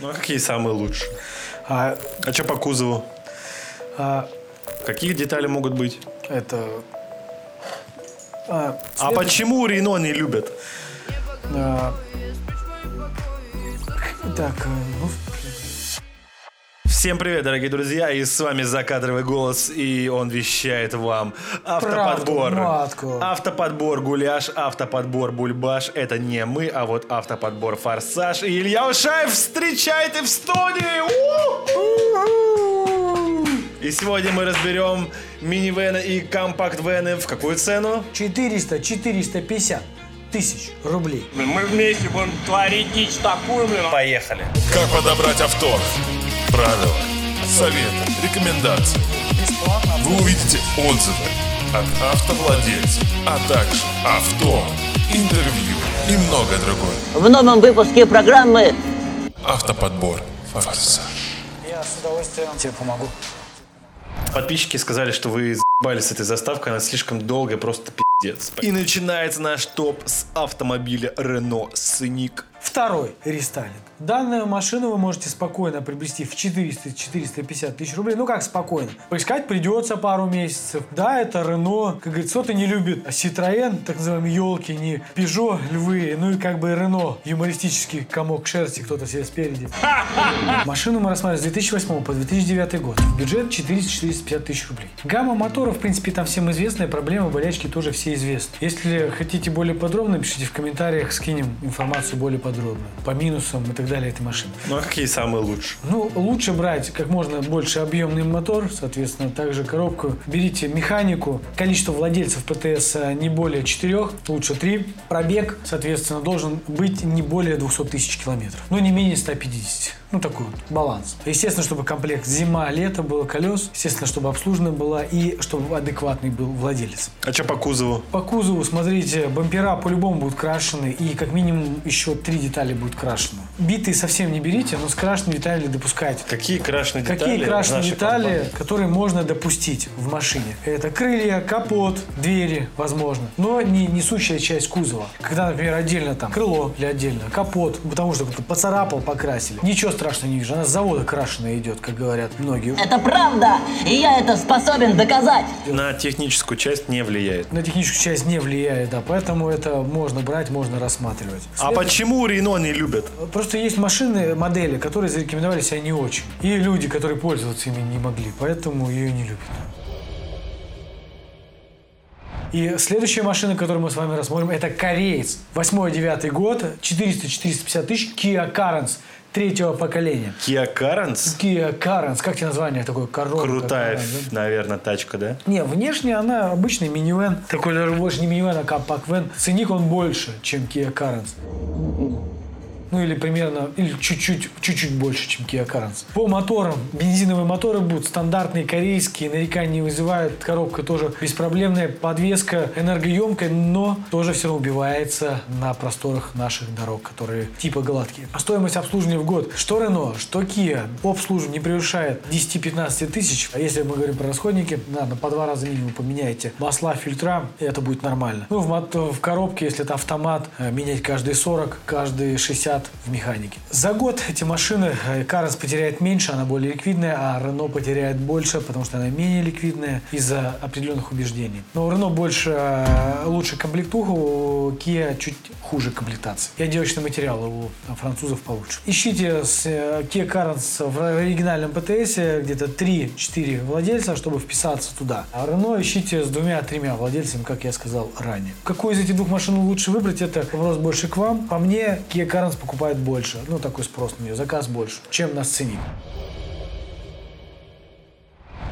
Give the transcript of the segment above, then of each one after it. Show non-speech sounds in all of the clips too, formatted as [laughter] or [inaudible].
Ну а какие самые лучшие? А, А что по кузову? а, Какие детали могут быть? это... А, А цвет- почему Рено не любят? а, так, э, ну, Всем привет, дорогие друзья, и с вами Закадровый голос, и он вещает вам автоподбор. Правду. Автоподбор гуляш, автоподбор бульбаш. Это не мы, а вот автоподбор форсаж. И Илья Ушаев встречайте в студии! У-ху! И сегодня мы разберем минивены и компакт-вены в какую цену? 400, 450 тысяч рублей. Мы вместе будем творить дичь такую, блин. Поехали! Как подобрать авто? Правила, советы, рекомендации. Вы увидите отзывы от автовладельцев, а также авто, интервью и многое другое. В новом выпуске программы Автоподбор. Форсаж. Я с удовольствием тебе помогу. Подписчики сказали, что вы заебали с этой заставкой, она слишком долгая, просто пиздец. И начинается наш топ с автомобиля Renault Scenic. Второй рестайлинг. Данную машину вы можете спокойно приобрести в 400-450 тысяч рублей. Ну как спокойно? Поискать придется пару месяцев. Да, это Рено. Как говорится, кто-то не любит Citroën, так называемые елки, не Peugeot, львы. Ну и как бы Рено. Юмористический комок шерсти кто-то себе спереди. [laughs] Машину мы рассматриваем с 2008 по 2009 год. Бюджет 400-450 тысяч рублей. Гамма моторов, в принципе, там всем известная. Проблемы, болячки тоже все известны. Если хотите более подробно, пишите в комментариях, скинем информацию более подробно. По минусам и так далее этой машины. Ну а какие самые лучшие? Ну, лучше брать как можно больше объемный мотор, соответственно, также коробку. Берите механику. Количество владельцев ПТС а, не более 4, лучше 3. Пробег, соответственно, должен быть не более 200 тысяч километров. Ну, не менее 150. Ну, такой вот баланс. Естественно, чтобы комплект зима-лето было колес. Естественно, чтобы обслужена была и чтобы адекватный был владелец. А что по кузову? По кузову, смотрите, бампера по-любому будут крашены, и как минимум еще три детали будут крашены. Битые совсем не берите, но с крашенными деталями допускайте. Какие крашеные детали? Какие крашеные детали, компании? которые можно допустить в машине? Это крылья, капот, двери, возможно, но не несущая часть кузова. Когда, например, отдельно там крыло или отдельно капот, потому что кто-то поцарапал, покрасили. Ничего страшного не вижу, она с завода крашеная идет, как говорят многие. это правда, и я это способен доказать. На техническую часть не влияет. На техническую часть не влияет, да, поэтому это можно брать, можно рассматривать. А почему Рено не любят? Просто есть машины, модели, которые зарекомендовали себя не очень. И люди, которые пользоваться ими не могли, поэтому ее не любят. И следующая машина, которую мы с вами рассмотрим, это кореец. 8-9 год, 400-450 тысяч, Kia Carens третьего поколения. Kia Carens? Kia Carens, как тебе название такое? Коробка. Крутая, такая, да? наверное, тачка, да? Не, внешне она обычный минивэн. Такой даже больше не минивэн, а компакт-вэн. Ценник он больше, чем Kia Carens. Ну или примерно, или чуть-чуть, чуть-чуть больше, чем Kia Carens. По моторам, бензиновые моторы будут стандартные, корейские, нареканий не вызывают. Коробка тоже беспроблемная, подвеска энергоемкая, но тоже все равно убивается на просторах наших дорог, которые типа гладкие. А стоимость обслуживания в год, что Renault, что Kia, по обслуживанию не превышает 10-15 тысяч. А если мы говорим про расходники, надо по два раза минимум поменяйте масла, фильтра, и это будет нормально. Ну, в, в коробке, если это автомат, э, менять каждые 40, каждые 60 в механике. За год эти машины э, Каренс потеряет меньше, она более ликвидная, а Renault потеряет больше, потому что она менее ликвидная из-за определенных убеждений. Но у Renault больше, э, лучше комплектуха, у Kia чуть хуже комплектация. И отделочный материал у французов получше. Ищите с э, Kia Carens в оригинальном ПТС где-то 3-4 владельца, чтобы вписаться туда. А Renault ищите с двумя-тремя владельцами, как я сказал ранее. Какую из этих двух машин лучше выбрать, это вопрос больше к вам. По мне, Kia Carens покупает больше. Ну, такой спрос на нее, заказ больше, чем на сцене.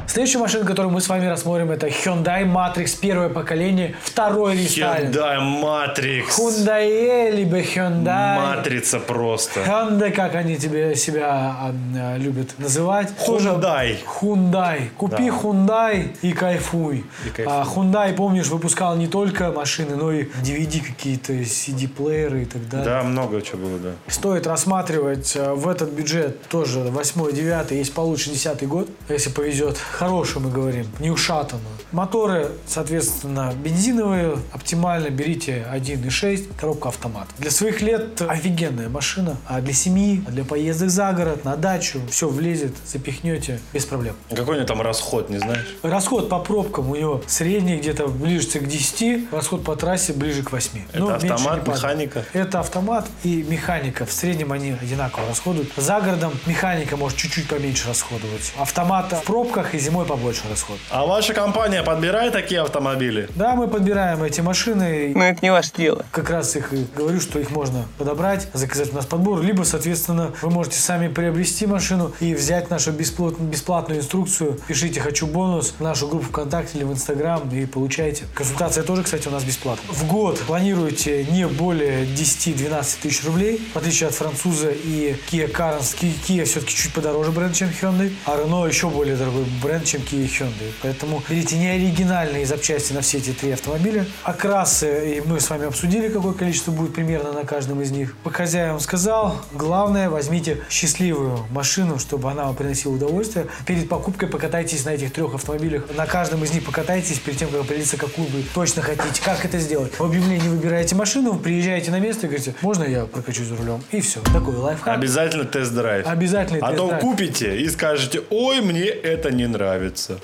Следующая машина, которую мы с вами рассмотрим, это Hyundai Matrix первое поколение, второй рестайлинг. Hyundai Matrix. Hyundai, либо Hyundai. Матрица просто. Hyundai, как они тебе себя а, а, любят называть. Hyundai. Hyundai. Купи Да. Hyundai и кайфуй. И кайфуй. А, Hyundai, помнишь, выпускал не только машины, но и DVD какие-то, CD-плееры и так далее. Да, много чего было, да. Стоит рассматривать э, в этот бюджет тоже 8-9, есть получше 10 год, если повезет. Хорошую мы говорим, не ушатанную. Моторы, соответственно, бензиновые, оптимально берите 1.6, коробка автомат. Для своих лет офигенная машина, а для семьи, для поездок за город, на дачу, все влезет, запихнете без проблем. Какой у него там расход, не знаешь? Расход по пробкам у него средний где-то ближе к 10, расход по трассе ближе к 8. Это Но меньше автомат, механика? Это автомат и механика. В среднем они одинаково расходуют. За городом механика может чуть-чуть поменьше расходовать. Автомата в пробках и зимой побольше расход. А ваша компания подбирает такие автомобили? Да, мы подбираем эти машины. Но это не ваше дело. Как раз их говорю, что их можно подобрать, заказать у нас подбор, либо, соответственно, вы можете сами приобрести машину и взять нашу бесплат- бесплатную инструкцию. Пишите «Хочу бонус» в нашу группу ВКонтакте или в Инстаграм и получайте. Консультация тоже, кстати, у нас бесплатна. В год планируете не более 10-12 тысяч рублей, в отличие от француза и Kia Carens. Ki- Kia все-таки чуть подороже бренд, чем Hyundai, а Renault еще более дорогой бренд, чем Kia и Hyundai. Поэтому берите не оригинальные запчасти на все эти три автомобиля. Окрасы, и мы с вами обсудили, какое количество будет примерно на каждом из них. По хозяевам сказал, главное, возьмите счастливую машину, чтобы она вам приносила удовольствие. Перед покупкой покатайтесь на этих трех автомобилях. На каждом из них покатайтесь перед тем, как определиться, какую вы точно хотите. Как это сделать? В объявлении выбираете машину, приезжаете на место и говорите, можно я прокачусь за рулем? И все. Такой лайфхак. Обязательно тест-драйв. Обязательный А то тест-драйв. купите и скажете, ой, мне это не нравится.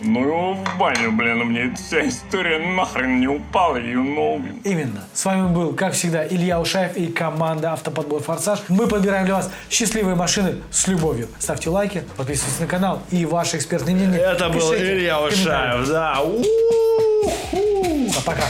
Ну его в баню, блин, мне эта вся история нахрен не упала, you know, блин. Именно. С вами был, как всегда, Илья Ушаев и команда Автоподбор Форсаж. Мы подбираем для вас счастливые машины с любовью. Ставьте лайки, подписывайтесь на канал и ваши экспертные мнения. Это был Илья. Ушаев, да. У-ху. Пока.